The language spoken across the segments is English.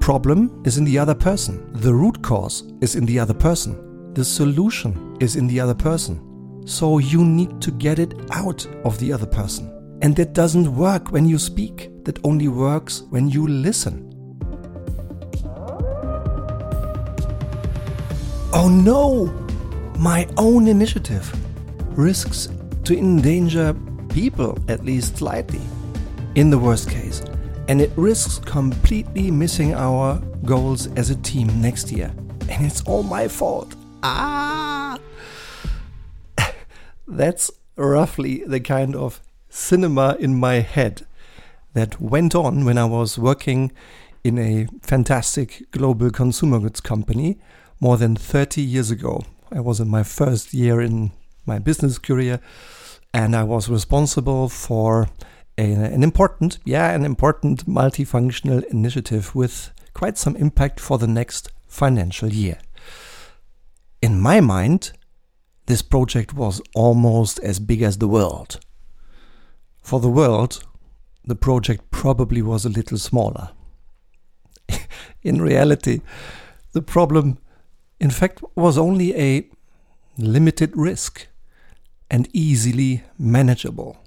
problem is in the other person. The root cause is in the other person. The solution is in the other person. So you need to get it out of the other person. And that doesn't work when you speak, that only works when you listen. Oh no! My own initiative risks to endanger people, at least slightly, in the worst case. And it risks completely missing our goals as a team next year. And it's all my fault. Ah! That's roughly the kind of cinema in my head that went on when I was working in a fantastic global consumer goods company more than 30 years ago. I was in my first year in my business career and I was responsible for a, an important, yeah, an important multifunctional initiative with quite some impact for the next financial year. In my mind, this project was almost as big as the world. For the world, the project probably was a little smaller. in reality, the problem in fact, was only a limited risk and easily manageable.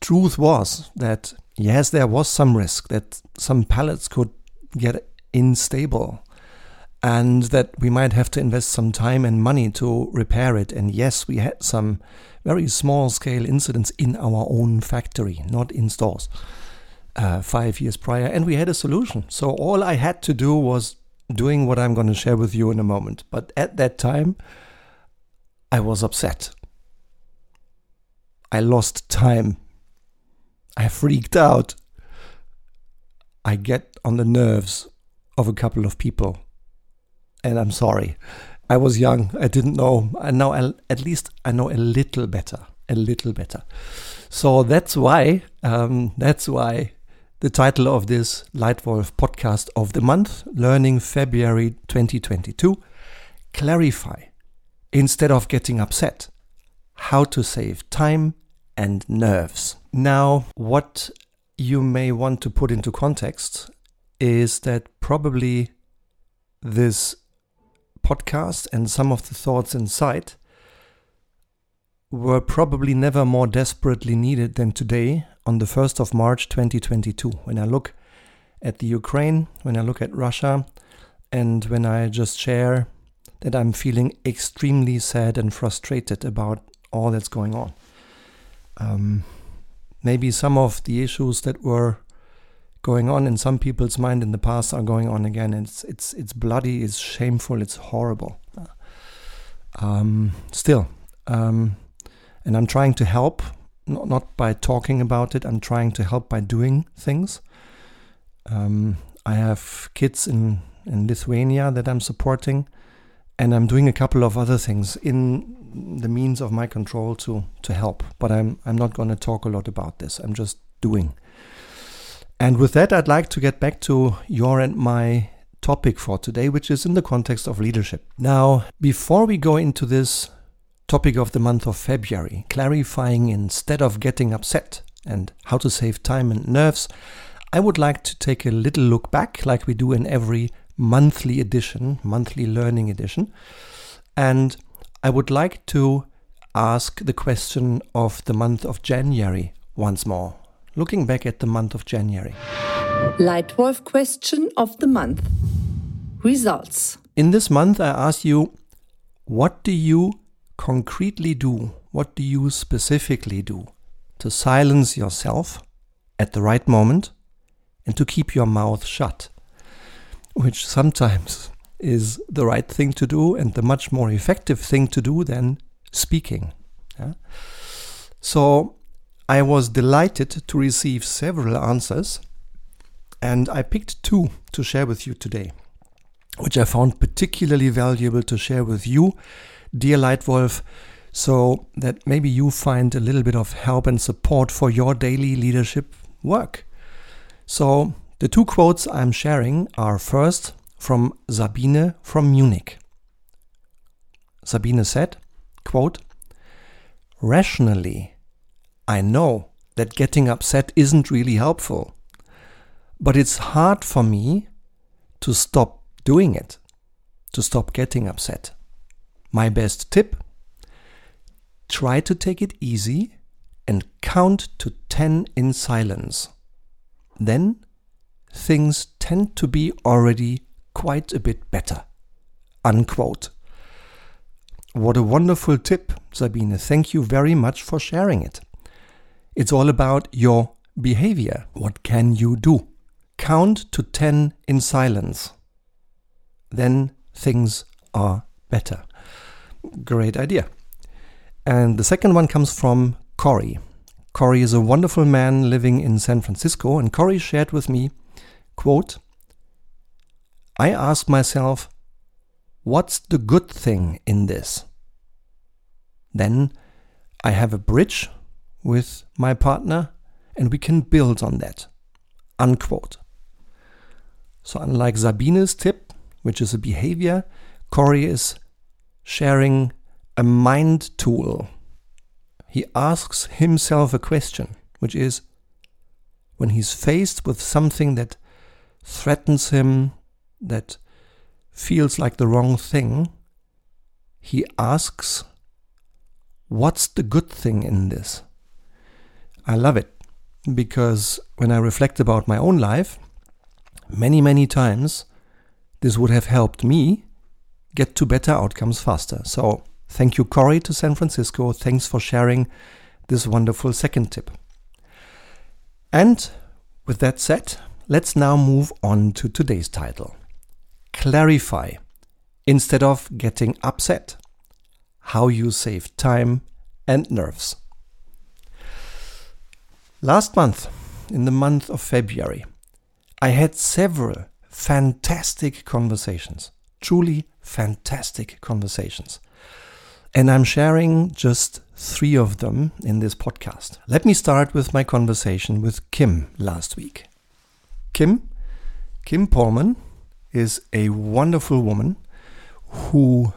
Truth was that, yes, there was some risk that some pallets could get unstable and that we might have to invest some time and money to repair it. And yes, we had some very small scale incidents in our own factory, not in stores, uh, five years prior. And we had a solution. So all I had to do was doing what I'm going to share with you in a moment. But at that time, I was upset. I lost time. I freaked out. I get on the nerves of a couple of people. And I'm sorry. I was young. I didn't know. And now I, at least I know a little better. A little better. So that's why, um, that's why the title of this Leitwolf podcast of the month, Learning February 2022 Clarify, instead of getting upset, how to save time and nerves. Now, what you may want to put into context is that probably this podcast and some of the thoughts inside were probably never more desperately needed than today on the 1st of March 2022. When I look at the Ukraine, when I look at Russia, and when I just share that I'm feeling extremely sad and frustrated about all that's going on. Um, maybe some of the issues that were going on in some people's mind in the past are going on again. It's it's it's bloody, it's shameful, it's horrible. Um, still, um, and I'm trying to help not, not by talking about it. I'm trying to help by doing things. Um, I have kids in, in Lithuania that I'm supporting, and I'm doing a couple of other things in the means of my control to to help. But I'm I'm not going to talk a lot about this. I'm just doing. And with that, I'd like to get back to your and my topic for today, which is in the context of leadership. Now, before we go into this topic of the month of February, clarifying instead of getting upset and how to save time and nerves, I would like to take a little look back, like we do in every monthly edition, monthly learning edition. And I would like to ask the question of the month of January once more, looking back at the month of January. Leitwolf question of the month Results. In this month, I ask you, what do you concretely do? What do you specifically do to silence yourself at the right moment and to keep your mouth shut? Which sometimes is the right thing to do and the much more effective thing to do than speaking. Yeah? So I was delighted to receive several answers and I picked two to share with you today, which I found particularly valuable to share with you Dear Leitwolf, so that maybe you find a little bit of help and support for your daily leadership work. So, the two quotes I'm sharing are first from Sabine from Munich. Sabine said, quote, Rationally, I know that getting upset isn't really helpful, but it's hard for me to stop doing it, to stop getting upset. My best tip try to take it easy and count to 10 in silence. Then things tend to be already quite a bit better. Unquote. What a wonderful tip, Sabine. Thank you very much for sharing it. It's all about your behavior. What can you do? Count to 10 in silence. Then things are better. Great idea. And the second one comes from Corey. Corey is a wonderful man living in San Francisco, and Corey shared with me, quote, I ask myself, what's the good thing in this? Then I have a bridge with my partner and we can build on that. Unquote. So, unlike Sabine's tip, which is a behavior, Corey is sharing a mind tool. He asks himself a question, which is when he's faced with something that threatens him, that feels like the wrong thing, he asks, What's the good thing in this? I love it because when I reflect about my own life, many, many times this would have helped me get to better outcomes faster. So, thank you, Corey, to San Francisco. Thanks for sharing this wonderful second tip. And with that said, let's now move on to today's title Clarify instead of getting upset. How you save time and nerves. Last month, in the month of February, I had several fantastic conversations, truly fantastic conversations. And I'm sharing just three of them in this podcast. Let me start with my conversation with Kim last week. Kim, Kim Polman, is a wonderful woman who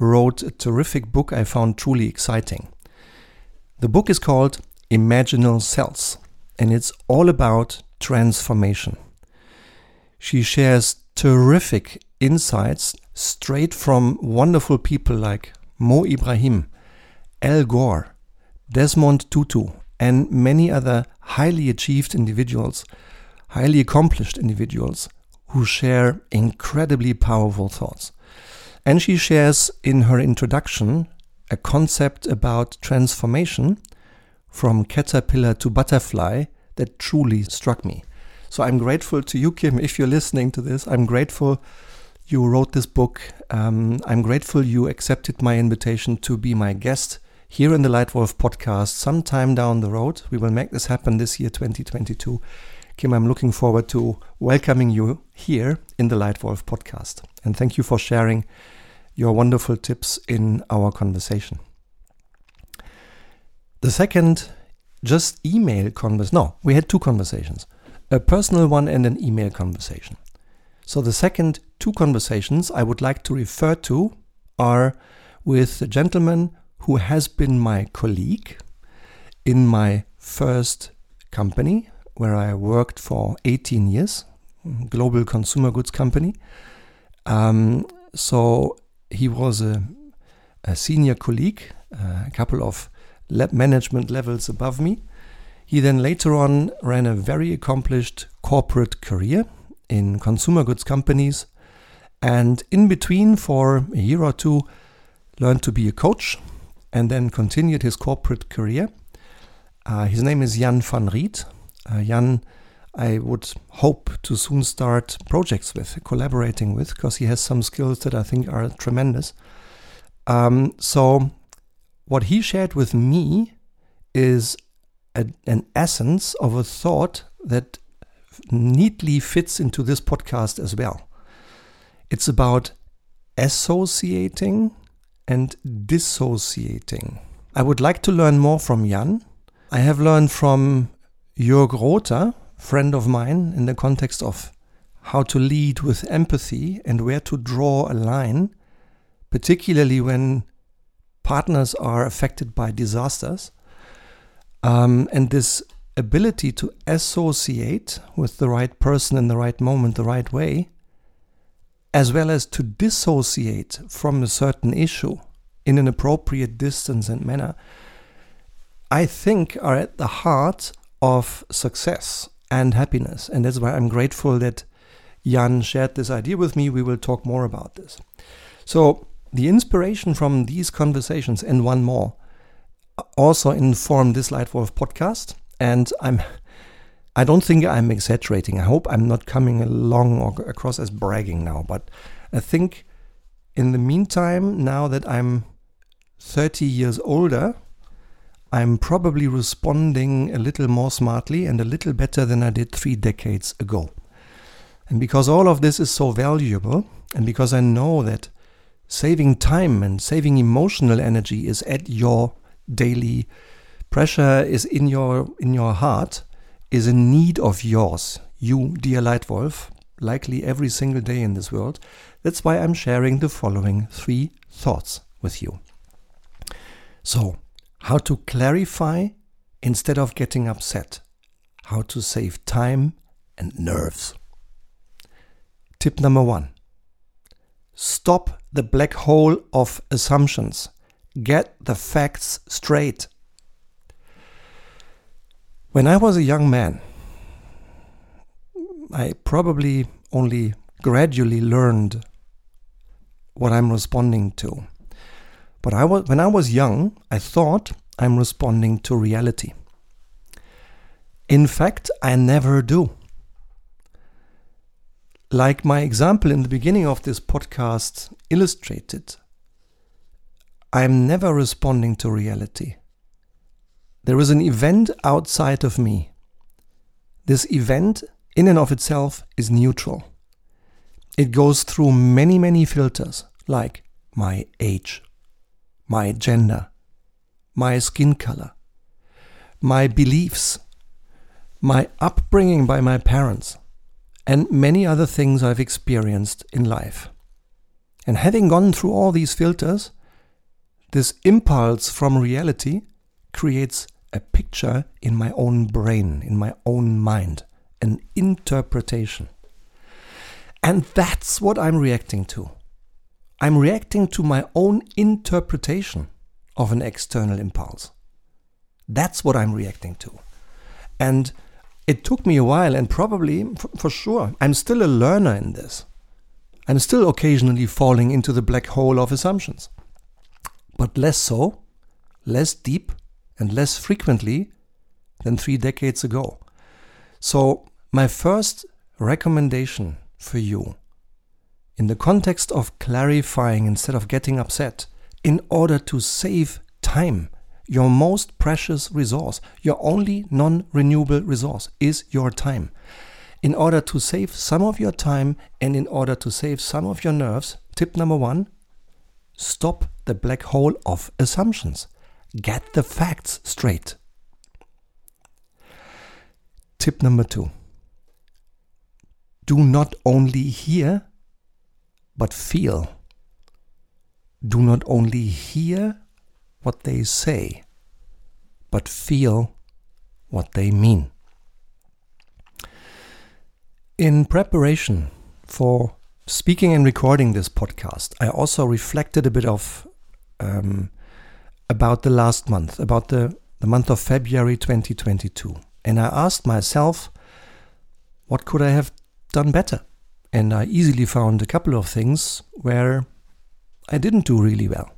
wrote a terrific book I found truly exciting. The book is called Imaginal Cells, and it's all about transformation. She shares terrific insights straight from wonderful people like Mo Ibrahim, Al Gore, Desmond Tutu, and many other highly achieved individuals, highly accomplished individuals who share incredibly powerful thoughts. And she shares in her introduction a concept about transformation from caterpillar to butterfly that truly struck me. So I'm grateful to you, Kim, if you're listening to this. I'm grateful you wrote this book. Um, I'm grateful you accepted my invitation to be my guest here in the Leitwolf podcast sometime down the road. We will make this happen this year, 2022. Kim, I'm looking forward to welcoming you here in the Leitwolf podcast. And thank you for sharing your wonderful tips in our conversation. The second, just email conversation. No, we had two conversations a personal one and an email conversation. So the second two conversations I would like to refer to are with a gentleman who has been my colleague in my first company where I worked for 18 years, global consumer goods company. Um, so he was a, a senior colleague, uh, a couple of lab management levels above me. He then later on ran a very accomplished corporate career in consumer goods companies, and in between, for a year or two, learned to be a coach and then continued his corporate career. Uh, his name is Jan van Riet. Uh, Jan, I would hope to soon start projects with, collaborating with, because he has some skills that I think are tremendous. Um, so what he shared with me is a, an essence of a thought that neatly fits into this podcast as well. It's about associating and dissociating. I would like to learn more from Jan. I have learned from Jörg Rother, friend of mine, in the context of how to lead with empathy and where to draw a line, particularly when partners are affected by disasters. Um, and this ability to associate with the right person in the right moment, the right way, as well as to dissociate from a certain issue in an appropriate distance and manner, I think are at the heart of success and happiness. And that's why I'm grateful that Jan shared this idea with me. We will talk more about this. So, the inspiration from these conversations and one more also informed this Leitwolf podcast. And I'm I don't think I'm exaggerating. I hope I'm not coming along or across as bragging now, but I think in the meantime, now that I'm 30 years older, I'm probably responding a little more smartly and a little better than I did three decades ago. And because all of this is so valuable, and because I know that saving time and saving emotional energy is at your daily pressure is in your in your heart is a need of yours, you, dear Leitwolf, likely every single day in this world. That's why I'm sharing the following three thoughts with you. So, how to clarify instead of getting upset, how to save time and nerves. Tip number one stop the black hole of assumptions, get the facts straight. When I was a young man, I probably only gradually learned what I'm responding to. But I was, when I was young, I thought I'm responding to reality. In fact, I never do. Like my example in the beginning of this podcast illustrated, I'm never responding to reality. There is an event outside of me. This event, in and of itself, is neutral. It goes through many, many filters, like my age, my gender, my skin color, my beliefs, my upbringing by my parents, and many other things I've experienced in life. And having gone through all these filters, this impulse from reality creates a picture in my own brain, in my own mind, an interpretation. And that's what I'm reacting to. I'm reacting to my own interpretation of an external impulse. That's what I'm reacting to. And it took me a while, and probably for sure, I'm still a learner in this. I'm still occasionally falling into the black hole of assumptions. But less so, less deep, and less frequently than three decades ago. So, my first recommendation for you, in the context of clarifying instead of getting upset, in order to save time, your most precious resource, your only non renewable resource is your time. In order to save some of your time and in order to save some of your nerves, tip number one stop the black hole of assumptions. Get the facts straight. Tip number two do not only hear, but feel. Do not only hear what they say, but feel what they mean. In preparation for speaking and recording this podcast, I also reflected a bit of um, about the last month, about the, the month of February 2022. And I asked myself, what could I have done better? And I easily found a couple of things where I didn't do really well.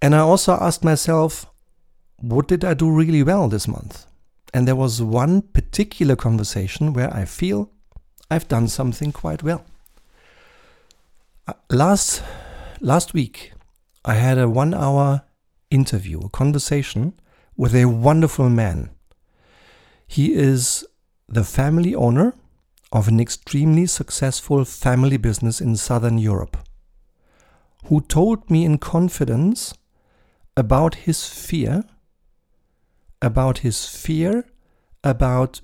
And I also asked myself, what did I do really well this month? And there was one particular conversation where I feel I've done something quite well. Uh, last last week, I had a one hour interview, a conversation with a wonderful man. He is the family owner of an extremely successful family business in Southern Europe, who told me in confidence about his fear, about his fear about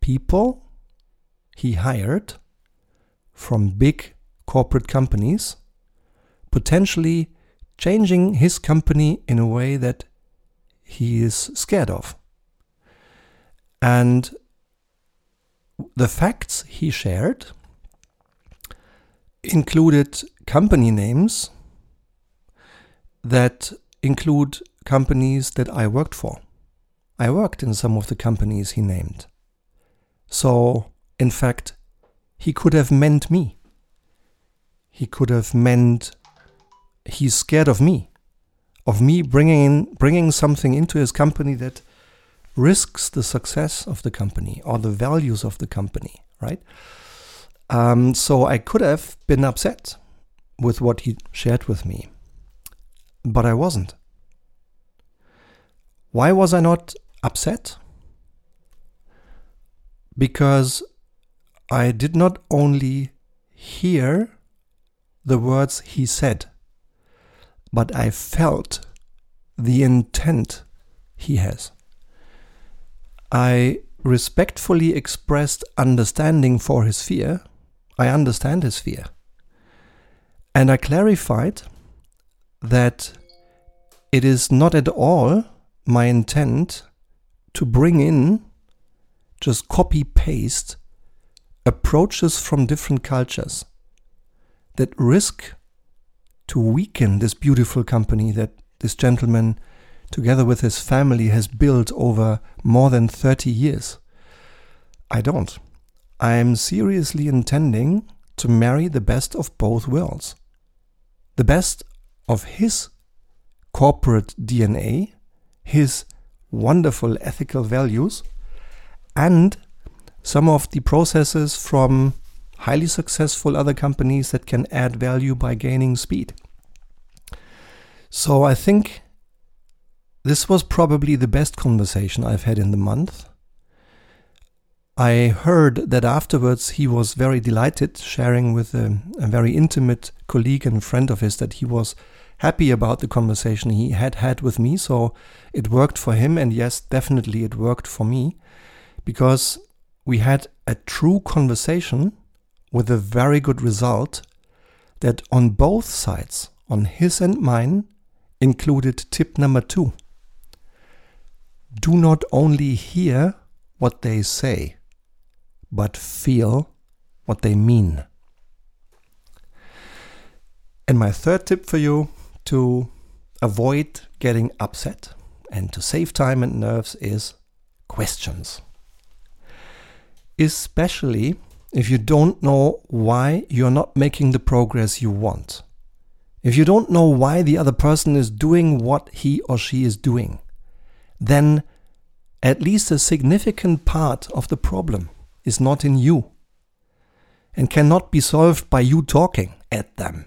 people he hired from big corporate companies, potentially changing his company in a way that he is scared of. And the facts he shared included company names that include companies that I worked for. I worked in some of the companies he named. So, in fact, he could have meant me. He could have meant he's scared of me, of me bringing in, bringing something into his company that risks the success of the company or the values of the company, right? Um, so I could have been upset with what he shared with me, but I wasn't. Why was I not upset? Because I did not only hear the words he said, but I felt the intent he has. I respectfully expressed understanding for his fear. I understand his fear. And I clarified that it is not at all my intent to bring in just copy paste approaches from different cultures that risk to weaken this beautiful company that this gentleman, together with his family, has built over more than 30 years. I don't. I am seriously intending to marry the best of both worlds. The best of his corporate DNA his wonderful ethical values and some of the processes from highly successful other companies that can add value by gaining speed. So I think this was probably the best conversation I've had in the month. I heard that afterwards he was very delighted, sharing with a, a very intimate colleague and friend of his that he was happy about the conversation he had had with me. So it worked for him. And yes, definitely it worked for me because we had a true conversation with a very good result that on both sides, on his and mine, included tip number two. Do not only hear what they say, but feel what they mean. And my third tip for you to avoid getting upset and to save time and nerves is questions. Especially if you don't know why you're not making the progress you want. If you don't know why the other person is doing what he or she is doing, then at least a significant part of the problem is not in you and cannot be solved by you talking at them.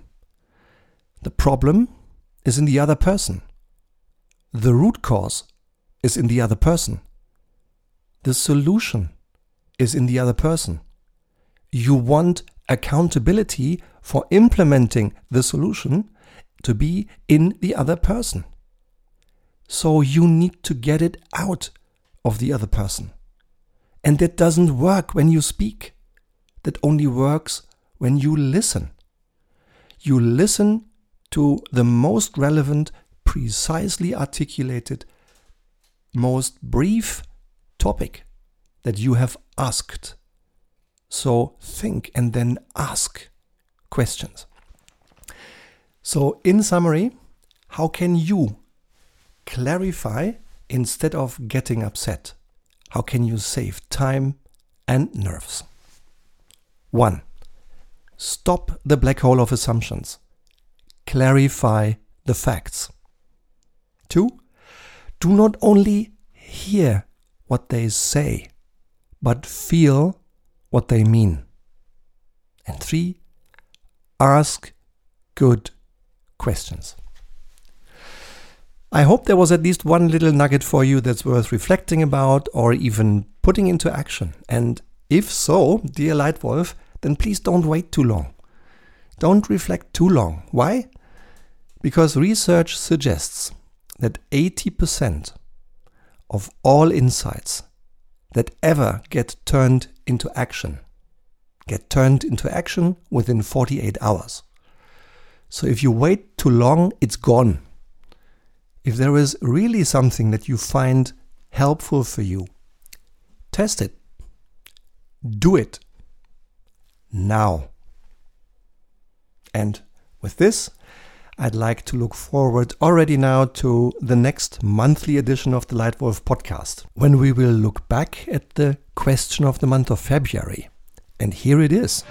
The problem is in the other person. The root cause is in the other person. The solution is in the other person. You want accountability for implementing the solution to be in the other person. So you need to get it out of the other person. And that doesn't work when you speak. That only works when you listen. You listen to the most relevant, precisely articulated, most brief topic that you have asked. So think and then ask questions. So, in summary, how can you clarify instead of getting upset? How can you save time and nerves? 1. Stop the black hole of assumptions clarify the facts. Two, do not only hear what they say, but feel what they mean. And three, ask good questions. I hope there was at least one little nugget for you that's worth reflecting about or even putting into action. And if so, dear Leitwolf, then please don't wait too long. Don't reflect too long. Why? Because research suggests that 80% of all insights that ever get turned into action get turned into action within 48 hours. So if you wait too long, it's gone. If there is really something that you find helpful for you, test it. Do it now. And with this, I'd like to look forward already now to the next monthly edition of the Leitwolf podcast, when we will look back at the question of the month of February. And here it is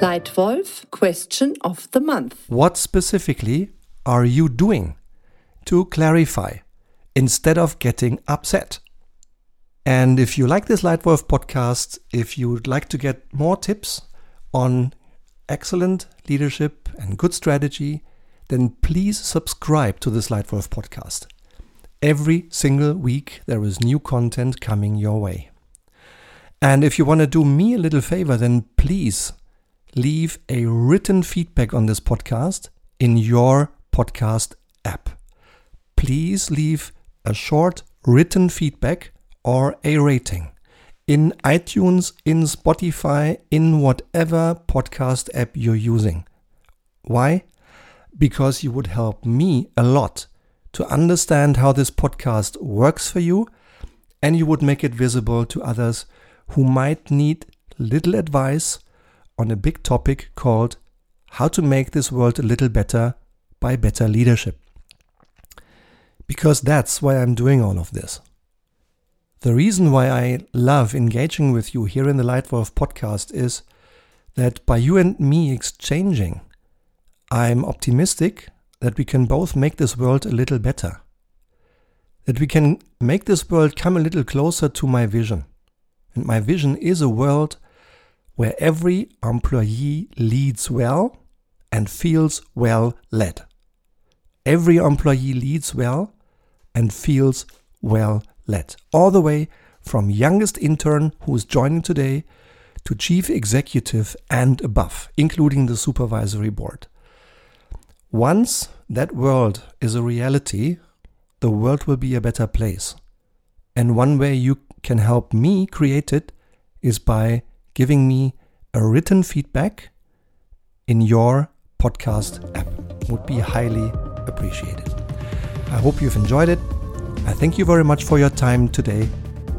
Leitwolf question of the month. What specifically are you doing to clarify instead of getting upset? And if you like this Leitwolf podcast, if you would like to get more tips on excellent leadership and good strategy, then please subscribe to this Leitwolf podcast. Every single week there is new content coming your way. And if you want to do me a little favor, then please leave a written feedback on this podcast in your podcast app. Please leave a short written feedback or a rating in iTunes, in Spotify, in whatever podcast app you're using. Why? because you would help me a lot to understand how this podcast works for you and you would make it visible to others who might need little advice on a big topic called How to Make This World a Little Better by Better Leadership. Because that's why I'm doing all of this. The reason why I love engaging with you here in the Leitwolf podcast is that by you and me exchanging I'm optimistic that we can both make this world a little better. That we can make this world come a little closer to my vision. And my vision is a world where every employee leads well and feels well led. Every employee leads well and feels well led. All the way from youngest intern who is joining today to chief executive and above, including the supervisory board. Once that world is a reality, the world will be a better place. And one way you can help me create it is by giving me a written feedback in your podcast app. Would be highly appreciated. I hope you've enjoyed it. I thank you very much for your time today,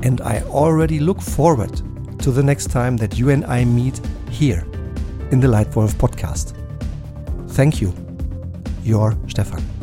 and I already look forward to the next time that you and I meet here in the Leitwolf podcast. Thank you your Stefan.